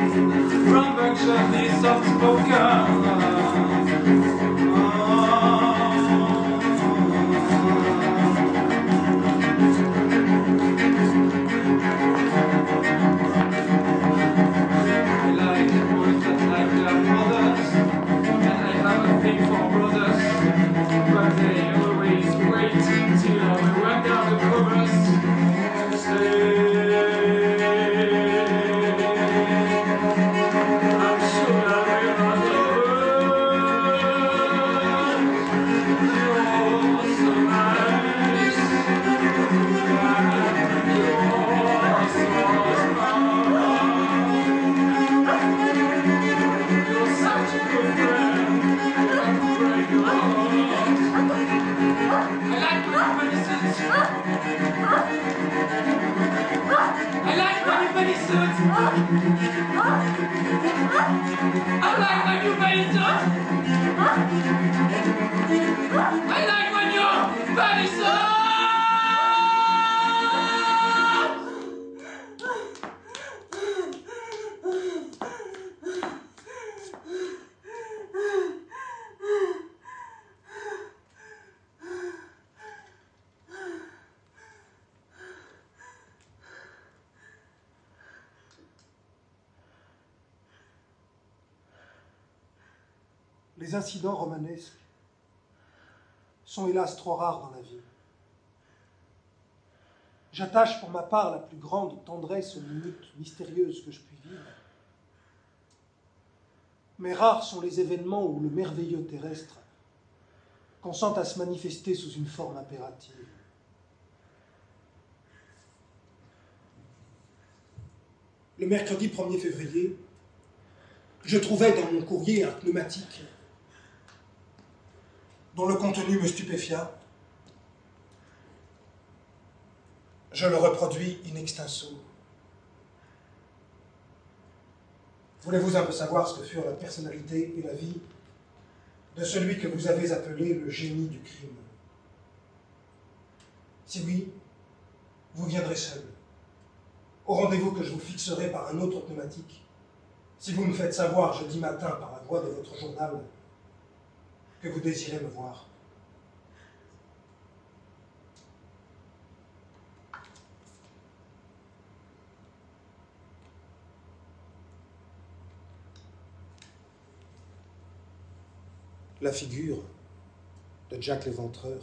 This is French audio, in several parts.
From Berkshire, he's soft-spoken I like my new bunny suit. I like my new suit. Les incidents romanesques sont hélas trop rares dans la vie. J'attache pour ma part la plus grande tendresse aux minutes mystérieuses que je puis vivre. Mais rares sont les événements où le merveilleux terrestre consent à se manifester sous une forme impérative. Le mercredi 1er février, je trouvais dans mon courrier un pneumatique dont le contenu me stupéfia. Je le reproduis in extenso. Voulez-vous un peu savoir ce que furent la personnalité et la vie de celui que vous avez appelé le génie du crime? Si oui, vous viendrez seul, au rendez-vous que je vous fixerai par un autre pneumatique, si vous me faites savoir jeudi matin par la voix de votre journal que vous désirez me voir. La figure de Jack l'Éventreur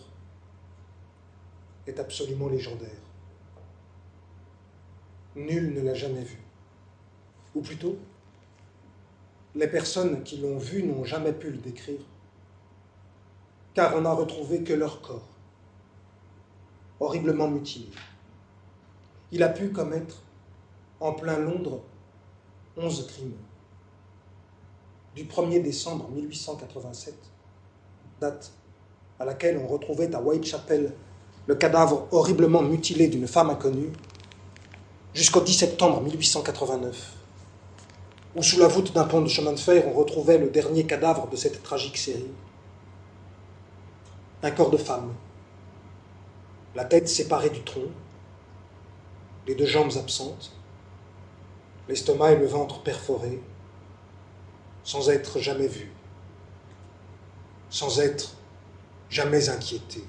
est absolument légendaire. Nul ne l'a jamais vu. Ou plutôt, les personnes qui l'ont vu n'ont jamais pu le décrire, car on n'a retrouvé que leur corps, horriblement mutilé. Il a pu commettre, en plein Londres, onze crimes. Du 1er décembre 1887, date à laquelle on retrouvait à Whitechapel le cadavre horriblement mutilé d'une femme inconnue, jusqu'au 10 septembre 1889, où sous la voûte d'un pont de chemin de fer on retrouvait le dernier cadavre de cette tragique série. Corps de femme, la tête séparée du tronc, les deux jambes absentes, l'estomac et le ventre perforés, sans être jamais vus, sans être jamais inquiétés.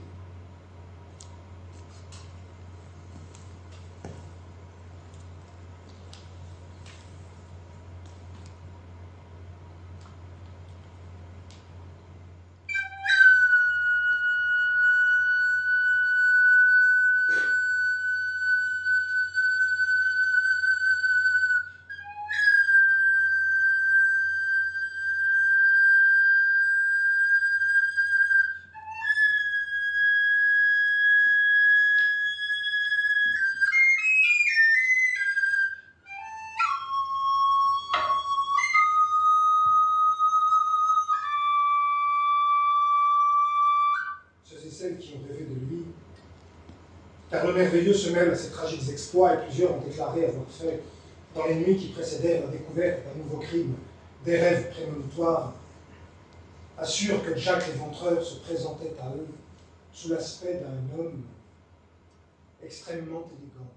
Qui ont rêvé de lui, car le merveilleux se mêle à ces tragiques exploits et plusieurs ont déclaré avoir fait, dans les nuits qui précédèrent la découverte d'un nouveau crime, des rêves prémonitoires, assurent que Jack l'éventreur se présentait à eux sous l'aspect d'un homme extrêmement élégant.